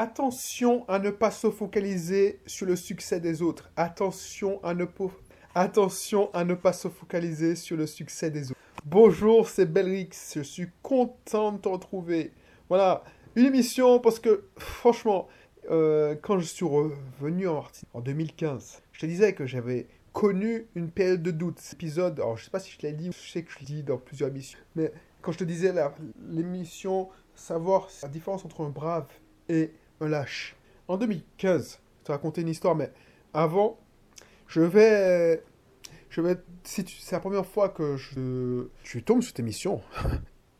Attention à ne pas se focaliser sur le succès des autres. Attention à ne pas, attention à ne pas se focaliser sur le succès des autres. Bonjour, c'est Belrix. Je suis content de te retrouver. Voilà, une émission parce que franchement, euh, quand je suis revenu en Martinique en 2015, je te disais que j'avais connu une période de doute. Cet épisode, alors je sais pas si je l'ai dit, je sais que je l'ai dit dans plusieurs émissions, mais quand je te disais l'émission, savoir la différence entre un brave et un lâche. En 2015, je te raconter une histoire, mais avant, je vais. Je vais. Si c'est la première fois que je, je tombe sur cette émission.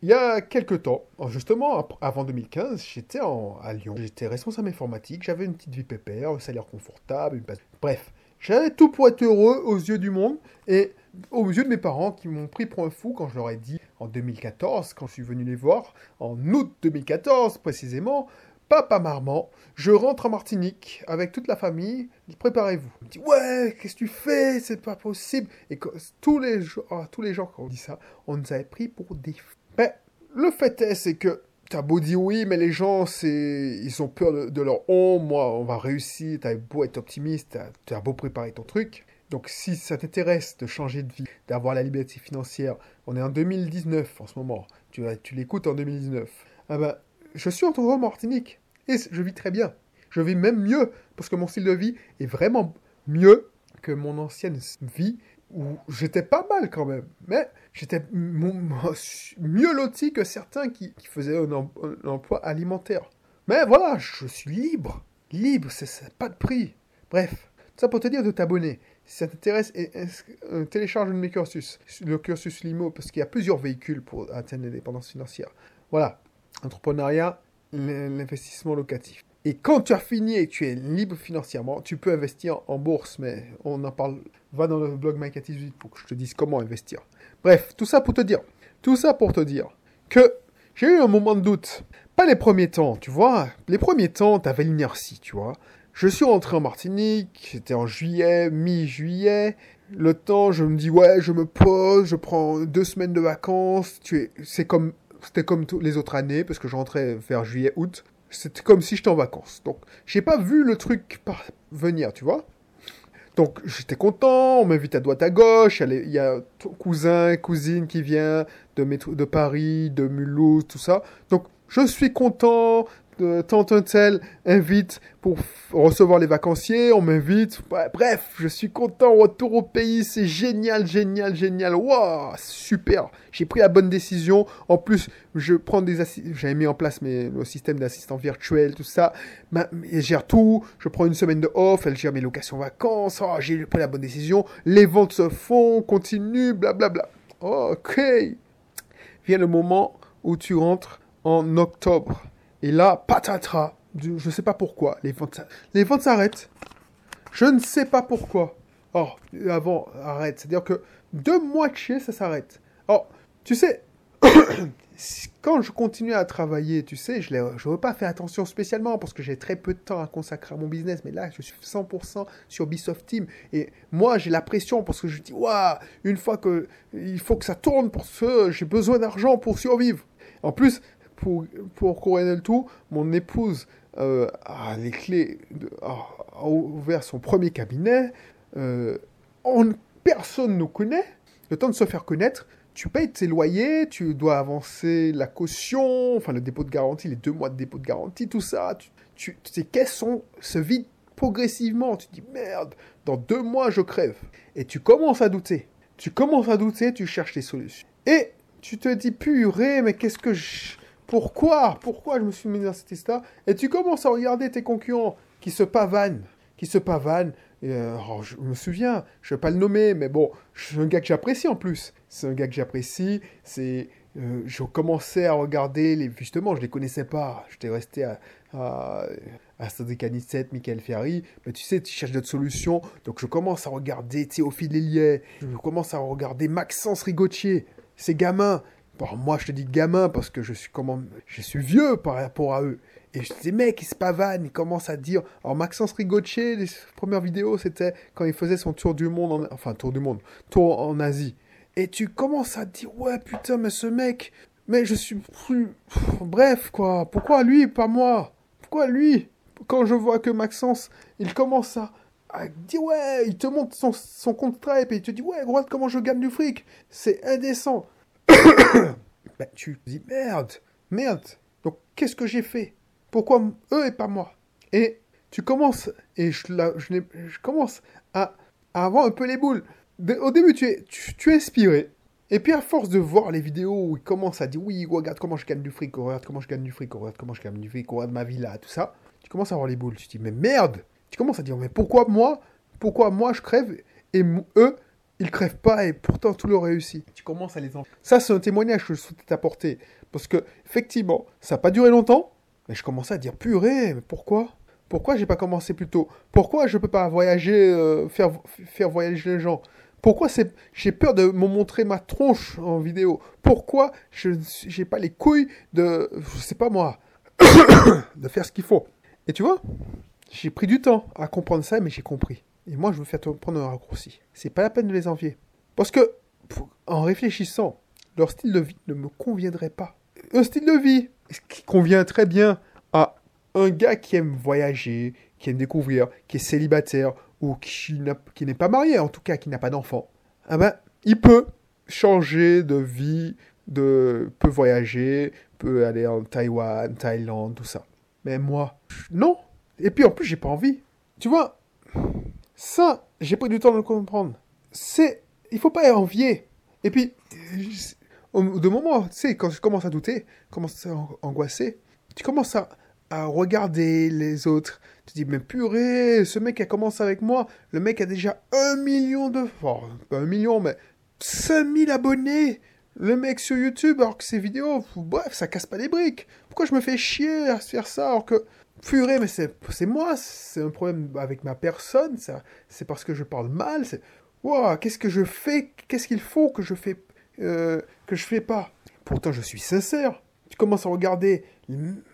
Il y a quelques temps, justement avant 2015, j'étais à Lyon. J'étais responsable informatique, j'avais une petite vie pépère, un salaire confortable, bref. J'avais tout pour être heureux aux yeux du monde et aux yeux de mes parents qui m'ont pris pour un fou quand je leur ai dit en 2014, quand je suis venu les voir, en août 2014 précisément, Papa Marmant, je rentre en Martinique avec toute la famille, préparez-vous. Il me dit ouais, qu'est-ce que tu fais? C'est pas possible. Et tous les, oh, tous les gens qui ont dit ça, on nous avait pris pour des. Ben, le fait est, c'est que t'as beau dire oui, mais les gens, ils ont peur de, leur ombre. Moi, on va réussir. T'as beau être optimiste, t'as beau préparer ton truc. Donc, si ça t'intéresse de changer de vie, d'avoir la liberté financière, on est en 2019 en ce moment. Tu, tu l'écoutes en 2019. Ah ben, je suis en Martinique et je vis très bien. Je vis même mieux parce que mon style de vie est vraiment mieux que mon ancienne vie où j'étais pas mal quand même. Mais j'étais mieux loti que certains qui, faisaient un, emploi alimentaire. Mais voilà, je suis libre. Libre, c'est pas de prix. Bref, ça pour te dire de t'abonner. Si ça t'intéresse, euh, télécharge mes cursus, le cursus Limo, parce qu'il y a plusieurs véhicules pour atteindre l'indépendance financière. Voilà, entrepreneuriat, l'investissement locatif. Et quand tu as fini et tu es libre financièrement, tu peux investir en bourse, mais on en parle. Va dans le blog Mike 18 pour que je te dise comment investir. Bref, tout ça pour te dire, tout ça pour te dire que j'ai eu un moment de doute. Pas les premiers temps, tu vois. Les premiers temps, tu avais l'inertie, tu vois. Je suis rentré en Martinique, c'était en juillet, mi-juillet. Le temps, je me dis, ouais, je me pose, je prends deux semaines de vacances. Tu es, c'est comme c'était comme les autres années, parce que je rentrais vers juillet-août. C'était comme si j'étais en vacances. Donc, j'ai pas vu le truc venir, tu vois. Donc, j'étais content, on m'invite à droite à gauche, il y a cousin, cousine qui vient de, de Paris, de Mulhouse, tout ça. Donc, je suis content, tant un tel invite pour recevoir les vacanciers, on m'invite. Bref, je suis content, retour au pays, c'est génial, génial, génial. Waouh, super. J'ai pris la bonne décision. En plus, je prends des j'avais mis en place mes, le système d'assistant virtuel, tout ça. elle gère tout. Je prends une semaine de off, elle gère mes locations vacances. Oh, j'ai pris la bonne décision. Les ventes se font, continuent, blablabla. Ok. Vient le moment où tu rentres en octobre. Et là, patatras, je ne sais pas pourquoi, les ventes, les ventes s'arrêtent. Je ne sais pas pourquoi. Oh, avant, arrête. C'est-à-dire que deux mois de chez, ça s'arrête. Oh, tu sais, quand je continue à travailler, tu sais, je ne veux pas faire attention spécialement parce que j'ai très peu de temps à consacrer à mon business, mais là, je suis 100% sur Ubisoft Team. Et moi, j'ai la pression parce que je dis, waouh, une fois que il faut que ça tourne pour ce, j'ai besoin d'argent pour survivre. En plus, pour, pour couronner le tout, mon épouse euh, a les clés, a, ouvert son premier cabinet. Euh, personne ne nous connaît. Le temps de se faire connaître, tu payes tes loyers, tu dois avancer la caution, enfin le dépôt de garantie, les deux mois de dépôt de garantie, tout ça. Tu, tu, tes caisses se vident progressivement. Tu te dis merde, dans deux mois je crève. Et tu commences à douter. Tu commences à douter, tu cherches des solutions. Et tu te dis purée, mais qu'est-ce que je pourquoi? Pourquoi je me suis mis dans cette histoire Et tu commences à regarder tes concurrents qui se pavanent, qui se pavanent. Euh, oh, je me souviens, je vais pas le nommer, mais bon, c'est un gars que j'apprécie en plus. C'est un gars que j'apprécie. C'est, euh, je commençais à regarder les, justement, je les connaissais pas. J'étais resté à, à, à 7, Michael Ferry. Mais tu sais, tu cherches d'autres solutions. Donc je commence à regarder Théophile Hélier. Je commence à regarder Maxence Rigotier. Ces gamins, moi, je te dis gamin parce que je suis comment, je suis vieux par rapport à eux. Et je dis, mec, ils se pavanent, ils commencent à dire. Alors, Maxence Rigotier, les premières vidéos, c'était quand il faisait son tour du monde, enfin, tour du monde, tour en Asie. Et tu commences à dire, ouais, putain, mais ce mec, mais je suis plus. Bref, quoi. Pourquoi lui, pas moi? Pourquoi lui, quand je vois que Maxence, il commence à, à dire ouais, il te montre son, son compte Stripe et il te dit ouais, regarde comment je gagne du fric, c'est indécent. ben, tu dis merde, merde. Donc qu'est-ce que j'ai fait? Pourquoi eux et pas moi? Et tu commences, et je, je, commence à, avoir un peu les boules. De- au début, tu es, tu, tu es inspiré. Et puis à force de voir les vidéos où il commence à dire oui, regarde comment je gagne du fric, regarde comment je gagne du fric, regarde comment je gagne du fric, regarde ma villa, tout ça, tu commences à avoir les boules. Tu te dis mais merde Tu commences à dire mais pourquoi moi? Pourquoi moi je crève? Et eux ils crèvent pas et pourtant tout leur réussit. Tu commences à les en... Ça c'est un témoignage que je souhaitais t'apporter. Parce que effectivement ça n'a pas duré longtemps, mais je commençais à dire purée, mais pourquoi? Pourquoi j'ai pas commencé plus tôt? Pourquoi je peux pas voyager, euh, faire faire voyager les gens? Pourquoi c'est, j'ai peur de me montrer ma tronche en vidéo? Pourquoi je j'ai pas les couilles de, je sais pas moi, de faire ce qu'il faut? Et tu vois, j'ai pris du temps à comprendre ça, mais j'ai compris. Et moi, je faire te prendre un raccourci. C'est pas la peine de les envier. Parce que, en réfléchissant, leur style de vie ne me conviendrait pas. Un style de vie qui convient très bien à un gars qui aime voyager, qui aime découvrir, qui est célibataire ou qui n'est pas marié, en tout cas qui n'a pas d'enfant, ah ben, il peut changer de vie, peut voyager, peut aller en Taïwan, Thaïlande, tout ça. Mais moi, non. Et puis en plus, j'ai pas envie. Tu vois, ça, j'ai pris du temps de le comprendre. C'est, il faut pas envier. Et puis, de moment, tu sais, quand je commence à douter, commence à an- angoisser, tu commences à, regarder les autres. Tu dis, mais purée, ce mec a commencé avec moi. Le mec a déjà un million de... Enfin, pas un million, mais 5000 abonnés. Le mec sur YouTube, alors que ses vidéos, bref, ça casse pas les briques. Pourquoi je me fais chier à faire ça alors que... Purée, mais c'est moi, c'est un problème avec ma personne, c'est parce que je parle mal, qu'est-ce que je fais Qu'est-ce qu'il faut que je fais euh, que je fais pas? Pourtant, je suis sincère. Tu commences à regarder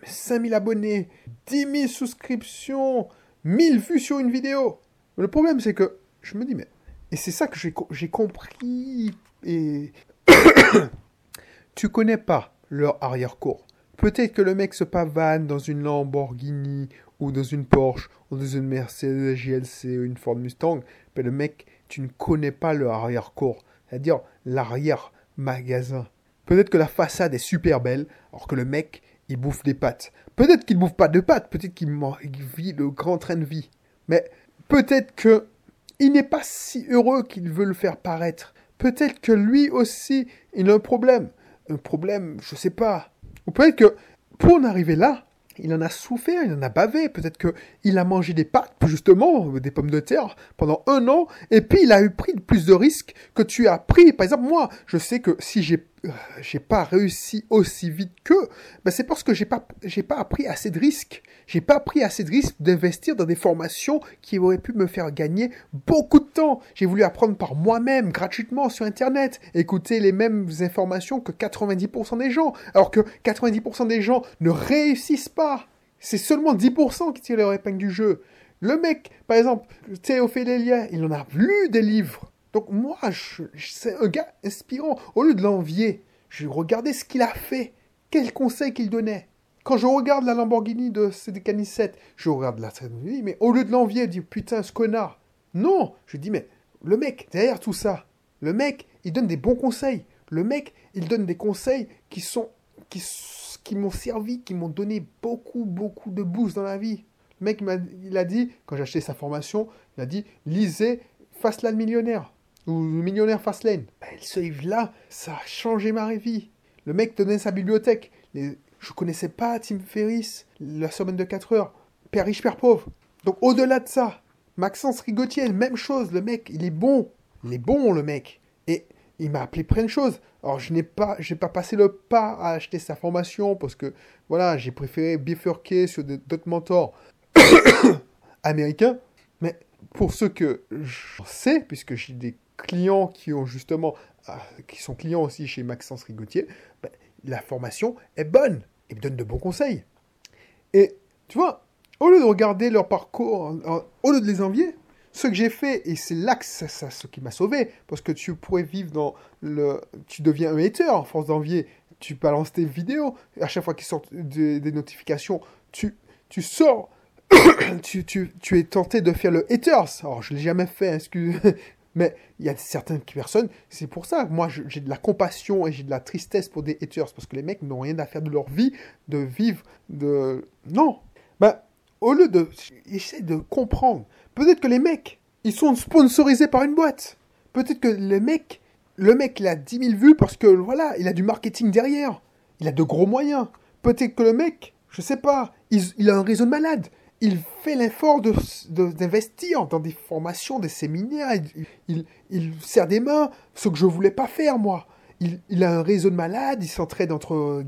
5000 abonnés, 10 000 souscriptions, 1000 vues sur une vidéo. Le problème, c'est que je me dis, mais... Et c'est ça que j'ai compris. Et... tu connais pas leur arrière-cour. Peut-être que le mec se pavane dans une Lamborghini ou dans une Porsche ou dans une Mercedes GLC ou une Ford Mustang, mais le mec, tu ne connais pas leur arrière-cour, c'est-à-dire l'arrière-magasin. Peut-être que la façade est super belle, alors que le mec, il bouffe des pâtes. Peut-être qu'il bouffe pas de pâtes, peut-être qu'il vit le grand train de vie. Mais peut-être que il n'est pas si heureux qu'il veut le faire paraître. Peut-être que lui aussi, il a un problème. Un problème, je sais pas. Ou peut-être que pour en arriver là, il en a souffert, il en a bavé. Peut-être que il a mangé des pâtes, justement, des pommes de terre, pendant un an, et puis il a eu pris plus de risques que tu as pris. Par exemple, moi, je sais que si j'ai j'ai pas réussi aussi vite qu'eux, ben c'est parce que j'ai pas j'ai pas appris assez de risques. J'ai pas pris assez de risques d'investir dans des formations qui auraient pu me faire gagner beaucoup de temps. J'ai voulu apprendre par moi-même, gratuitement sur Internet, écouter les mêmes informations que 90% des gens, alors que 90% des gens ne réussissent pas. C'est seulement 10% qui tirent leur épingle du jeu. Le mec, par exemple, Théophélélia, il en a lu des livres. Donc moi, c'est un gars inspirant. Au lieu de l'envier, je regardais ce qu'il a fait. Quels conseils qu'il donnait. Quand je regarde la Lamborghini de Cédric 7, je regarde la Lamborghini, mais au lieu de l'envier, je dis putain, ce connard. Non, je dis mais le mec, derrière tout ça, le mec, il donne des bons conseils. Le mec, il donne des conseils qui sont qui, qui m'ont servi, qui m'ont donné beaucoup, beaucoup de boost dans la vie. Le mec, il, a dit, quand j'ai acheté sa formation, il a dit, lisez Fastlane Millionnaire ou Millionnaire Fastlane. Ben, ce livre-là, ça a changé ma vie. Le mec donnait sa bibliothèque. Les... Je connaissais pas Tim Ferriss, La semaine de 4 heures, Père riche, Père pauvre. Donc au-delà de ça, Maxence Rigotier, même chose, le mec, il est bon. Il est bon, le mec. Et il m'a appelé plein de choses. Alors, je n'ai pas, j'ai pas passé le pas à acheter sa formation parce que, voilà, j'ai préféré bifurquer sur d'autres mentors américains. Mais pour ceux que je sais, puisque j'ai des clients qui ont justement, ah, qui sont clients aussi chez Maxence Rigotier, ben, la formation est bonne. Ils me donnent de bons conseils. Et, tu vois, au lieu de regarder leur parcours, en- au lieu de les envier, ce que j'ai fait, et c'est là que ça, ce qui m'a sauvé, parce que tu pourrais vivre dans le... Tu deviens un hater en force d'envier, tu balances tes vidéos, à chaque fois qu'ils sortent des, notifications, tu, tu sors, tu, tu, tu es tenté de faire le haters. Alors, je l'ai jamais fait, hein, excuse. Mais il y a certaines personnes, c'est pour ça moi j'ai de la compassion et j'ai de la tristesse pour des haters, parce que les mecs n'ont rien à faire de leur vie, de vivre, de... Non Bah, au lieu de... Essaye de comprendre. Peut-être que les mecs, ils sont sponsorisés par une boîte. Peut-être que les mecs, le mec, il a 10 000 vues parce que, voilà, il a du marketing derrière. Il a de gros moyens. Peut-être que le mec, je sais pas, il, a un réseau de malades. Il fait l'effort d'investir de, dans des formations, des séminaires. Il, il, serre des mains, ce que je voulais pas faire, moi. Il, a un réseau de malades, il s'entraide entre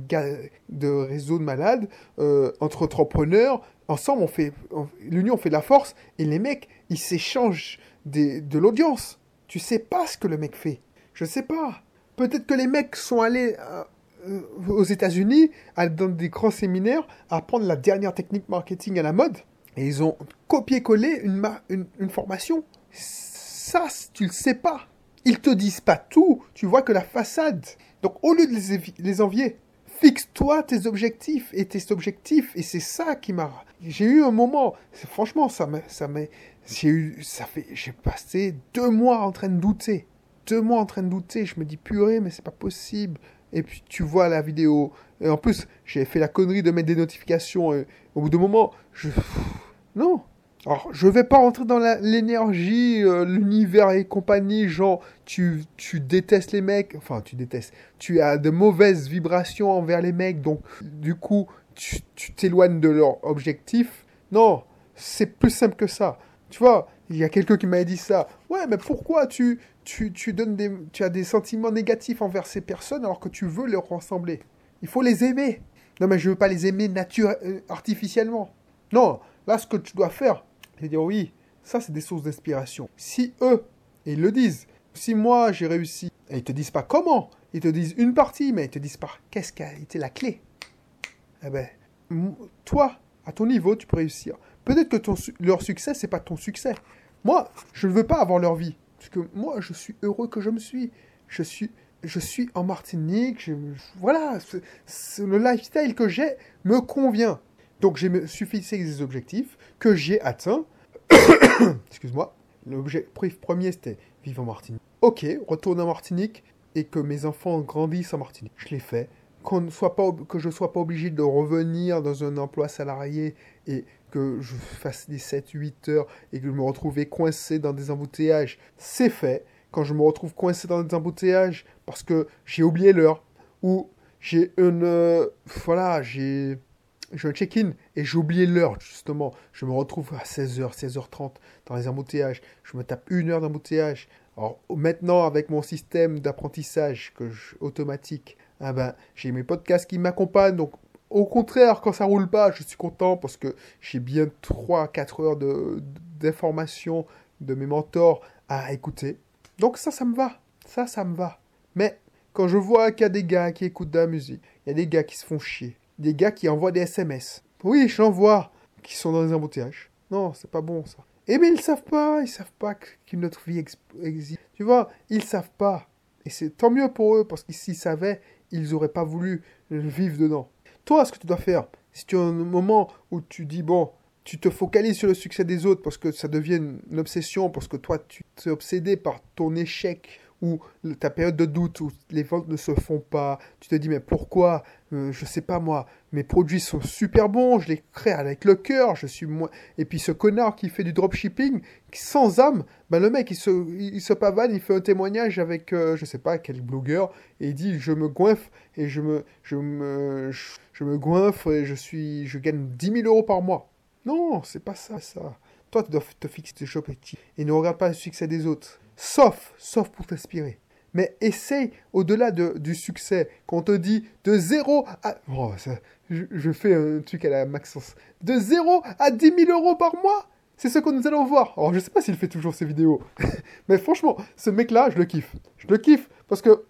de réseaux de malades, euh, entre entrepreneurs. Ensemble, on fait l'union fait de la force et les mecs, ils s'échangent de l'audience. Tu sais pas ce que le mec fait. Je sais pas. Peut-être que les mecs sont allés euh, aux États-Unis, dans des grands séminaires, apprendre la dernière technique marketing à la mode. Et ils ont copié-collé une, une, formation. Ça, tu le sais pas. Ils te disent pas tout. Tu vois que la façade. Donc, au lieu de les, les envier, fixe-toi tes objectifs et tes objectifs. Et c'est ça qui m'a. J'ai eu un moment. Franchement, ça m'a. Ça J'ai eu. Ça fait. J'ai passé deux mois en train de douter. Deux mois en train de douter. Je me dis purée, mais c'est pas possible et puis tu vois la vidéo. Et en plus, j'ai fait la connerie de mettre des notifications. Et au bout d'un moment, je. Non! Alors, je vais pas rentrer dans l'énergie, euh, l'univers et compagnie, genre, tu, tu détestes les mecs, enfin, tu détestes, tu as de mauvaises vibrations envers les mecs, donc, du coup, tu t'éloignes de leur objectif. Non, c'est plus simple que ça. Tu vois, il y a quelqu'un qui m'a dit ça. Ouais, mais pourquoi tu, tu, tu, donnes des, tu as des sentiments négatifs envers ces personnes alors que tu veux leur ressembler Il faut les aimer. Non, mais je veux pas les aimer nature, euh, artificiellement. Non, là, ce que tu dois faire, c'est dire oui, ça, c'est des sources d'inspiration. Si eux, et ils le disent, si moi, j'ai réussi, et ils te disent pas comment, ils te disent une partie, mais ils te disent pas qu'est-ce qui a été la clé. Eh ben, toi, à ton niveau, tu peux réussir. Peut-être que ton, leur succès, c'est pas ton succès. Moi, je ne veux pas avoir leur vie. Parce que moi, je suis heureux que je me suis. Je suis, je suis en Martinique. Je, voilà, le lifestyle que j'ai me convient. Donc, suis fixé des objectifs que j'ai atteints. Excuse-moi. L'objectif premier, c'était vivre en Martinique. Ok, retourner en Martinique et que mes enfants grandissent en Martinique. Je l'ai fait. Soit pas, que je ne sois pas obligé de revenir dans un emploi salarié et que je fasse des 7-8 heures et que je me retrouve coincé dans des embouteillages, c'est fait. Quand je me retrouve coincé dans des embouteillages parce que j'ai oublié l'heure ou j'ai une... Euh, voilà, j'ai... Un check-in et j'ai oublié l'heure, justement. Je me retrouve à 16h, 16h30 dans les embouteillages. Je me tape une heure d'embouteillage. Alors maintenant, avec mon système d'apprentissage que automatique, ah ben, j'ai mes podcasts qui m'accompagnent. Donc au contraire, quand ça roule pas, je suis content parce que j'ai bien 3-4 heures d'informations de, mes mentors à écouter. Donc ça, ça me va. Ça, ça me va. Mais quand je vois qu'il y a des gars qui écoutent de la musique, il y a des gars qui se font chier, des gars qui envoient des SMS. Oui, j'en vois qui sont dans les embouteillages. Non, c'est pas bon ça. Et mais ils savent pas, ils savent pas qu'une autre vie existe. Tu vois, ils savent pas. Et c'est tant mieux pour eux parce que s'ils savaient, ils auraient pas voulu vivre dedans. Toi, ce que tu dois faire, si tu as un moment où tu dis, bon, tu te focalises sur le succès des autres parce que ça devient une obsession, parce que toi, tu es obsédé par ton échec ou ta période de doute où les ventes ne se font pas, tu te dis mais pourquoi? Euh, Je sais pas moi, mes produits sont super bons, je les crée avec le cœur, je suis moi. Et puis ce connard qui fait du dropshipping sans âme, ben le mec il se, il se pavane, il fait un témoignage avec euh, je sais pas quel blogueur et il dit je me goinfre et je me je me je, me goinfre et je suis je gagne 10 000 euros par mois. Non, c'est pas ça ça. Toi tu dois te fixer tes objectifs et ne regarde pas le succès des autres. Sauf, sauf pour t'inspirer. Mais essaye, au-delà de, du succès, qu'on te dit de 0 à... Oh, je, fais un truc à la Maxence. De 0 à 10 000 euros par mois? C'est ce que nous allons voir. Alors, je sais pas s'il fait toujours ces vidéos. mais franchement, ce mec-là, je le kiffe. Je le kiffe parce que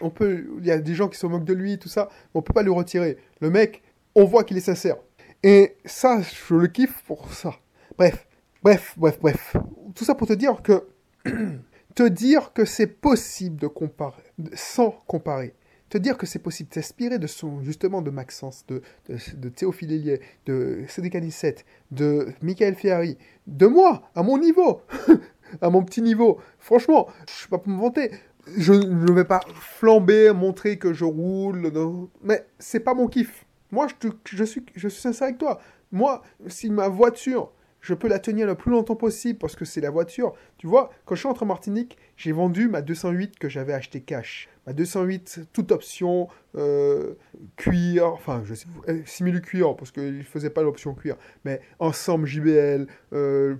on peut, il y a des gens qui se moquent de lui, tout ça, mais on peut pas le retirer. Le mec, on voit qu'il est sincère. Et ça, je le kiffe pour ça. Bref, bref, bref, bref. Tout ça pour te dire que te dire que c'est possible de comparer, sans comparer. te dire que c'est possible, t'inspirer de son, justement, de Maxence, de, de, de Théophile Hélier, de Cédric Anissette, de Michael Ferrari, de moi, à mon niveau, à mon petit niveau. Franchement, je suis pas pour me vanter. Je ne vais pas flamber, montrer que je roule, non. mais c'est pas mon kiff. Moi, je, suis, je suis sincère avec toi. Moi, si ma voiture, je peux la tenir le plus longtemps possible parce que c'est la voiture. Tu vois, quand je suis rentré en Martinique, j'ai vendu ma 208 que j'avais acheté cash. Ma 208, toute option, euh, cuir, enfin, je sais, euh, simili cuir parce qu'il ne faisait pas l'option cuir, mais ensemble JBL, euh,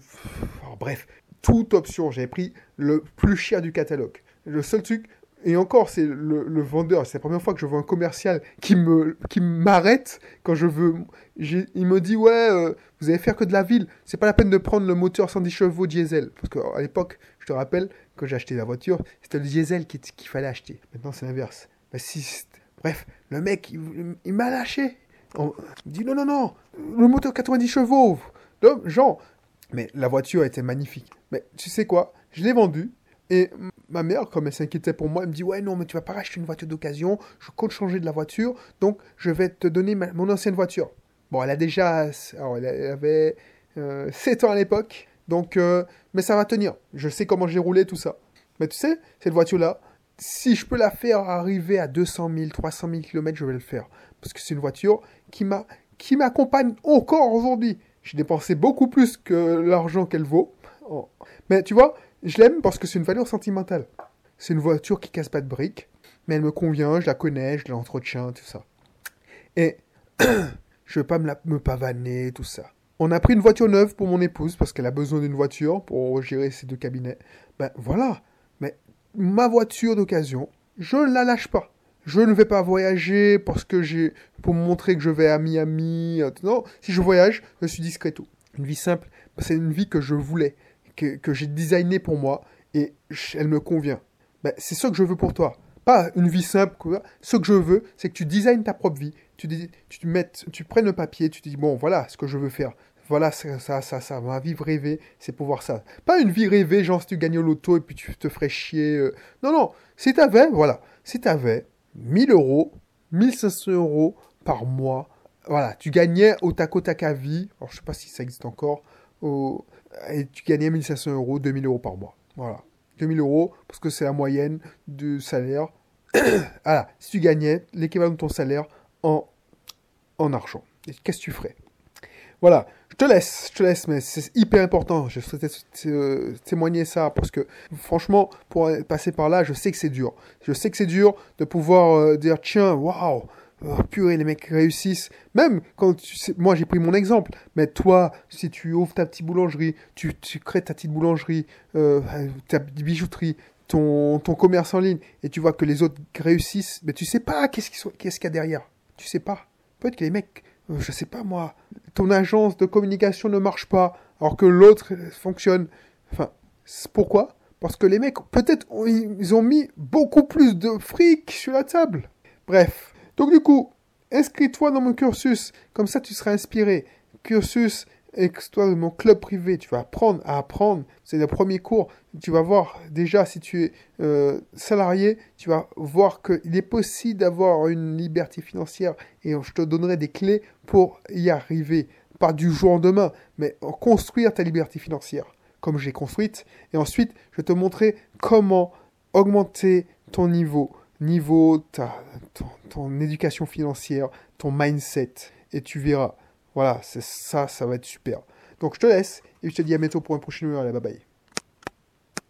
bref, toute option. J'avais pris le plus cher du catalogue. Le seul truc, et encore, c'est le, vendeur, c'est la première fois que je vois un commercial qui me qui m'arrête quand je veux. Il me dit ouais, euh, vous allez faire que de la ville, c'est pas la peine de prendre le moteur 110 chevaux diesel, parce qu'à l'époque, je te rappelle, quand j'ai acheté la voiture, c'était le diesel qui- qu'il fallait acheter. Maintenant, c'est l'inverse. Bref, le mec, il, il m'a lâché. On- dit non non non, le moteur 90 chevaux. Non, Jean, mais la voiture était magnifique. Mais tu sais quoi? Je l'ai vendue. Et ma mère, comme elle s'inquiétait pour moi, elle me dit Ouais, non, mais tu vas pas racheter une voiture d'occasion. Je compte changer de la voiture. Donc, je vais te donner mon ancienne voiture. Bon, elle a déjà. Alors, elle elle avait euh, 7 ans à l'époque. Donc, euh, mais ça va tenir. Je sais comment j'ai roulé, tout ça. Mais tu sais, cette voiture-là, si je peux la faire arriver à 200 000, 300 000 km, je vais le faire. Parce que c'est une voiture qui m'a qui m'accompagne encore aujourd'hui. J'ai dépensé beaucoup plus que l'argent qu'elle vaut. Oh. Mais tu vois, je l'aime parce que c'est une valeur sentimentale. C'est une voiture qui casse pas de briques, mais elle me convient, je la connais, je l'entretiens, tout ça. Et je veux pas me, pavaner, tout ça. On a pris une voiture neuve pour mon épouse parce qu'elle a besoin d'une voiture pour gérer ses deux cabinets. Ben voilà. Mais ma voiture d'occasion, je ne la lâche pas. Je ne vais pas voyager parce que j'ai pour montrer que je vais à Miami. euh, Non, si je voyage, je suis discreto. Une vie simple, c'est une vie que je voulais, que, que j'ai designé pour moi et elle me convient. Ben, c'est ça que je veux pour toi. Pas une vie simple. Quoi. Ce que je veux, c'est que tu designes ta propre vie. Tu, tu, te mettes, tu prennes le papier, tu dis, bon, voilà ce que je veux faire. Voilà, ça, ça, ça, ça, ma vie rêvée, c'est pouvoir ça. Pas une vie rêvée, genre si tu gagnes au loto et puis tu te ferais chier. euh. Non, non, si t'avais, voilà, si t'avais 1000 euros, 1500 euros par mois, voilà, tu gagnais au tac au tac à vie, alors je sais pas si ça existe encore, et tu gagnais 1500 euros, 2000 euros par mois. Voilà. 2000 euros, parce que c'est la moyenne du salaire. voilà, si tu gagnais l'équivalent de ton salaire en, en argent, qu'est-ce que tu ferais? Voilà, je te laisse, je te laisse, mais c'est hyper important. Je souhaitais euh, témoigner ça parce que, franchement, pour passer par là, je sais que c'est dur. Je sais que c'est dur de pouvoir euh, dire tiens, waouh, oh, purée, les mecs réussissent. Même quand tu sais, moi j'ai pris mon exemple, mais toi, si tu ouvres ta petite boulangerie, tu, tu crées ta petite boulangerie, euh, ta bijouterie, ton, ton commerce en ligne, et tu vois que les autres réussissent, mais tu sais pas qu'est-ce qu'il qu'est-ce qu'il y a derrière. Tu sais pas. Peut-être que les mecs, euh, je sais pas moi, ton agence de communication ne marche pas, alors que l'autre euh, fonctionne. Enfin, pourquoi? Parce que les mecs, peut-être, ils ont mis beaucoup plus de fric sur la table. Bref. Donc du coup, inscris-toi dans mon cursus, comme ça tu seras inspiré. Cursus, toi de mon club privé, tu vas apprendre à apprendre. C'est le premier cours. Tu vas voir déjà si tu es euh, salarié, tu vas voir qu'il est possible d'avoir une liberté financière et je te donnerai des clés pour y arriver. Pas du jour au lendemain, mais construire ta liberté financière, comme j'ai construite. Et ensuite, je vais te montrer comment augmenter ton niveau, niveau, ta, ton, ton éducation financière, ton mindset. Et tu verras. Voilà, c'est ça, ça va être super. Donc je te laisse et je te dis à bientôt pour un prochain numéro. Allez, bye bye.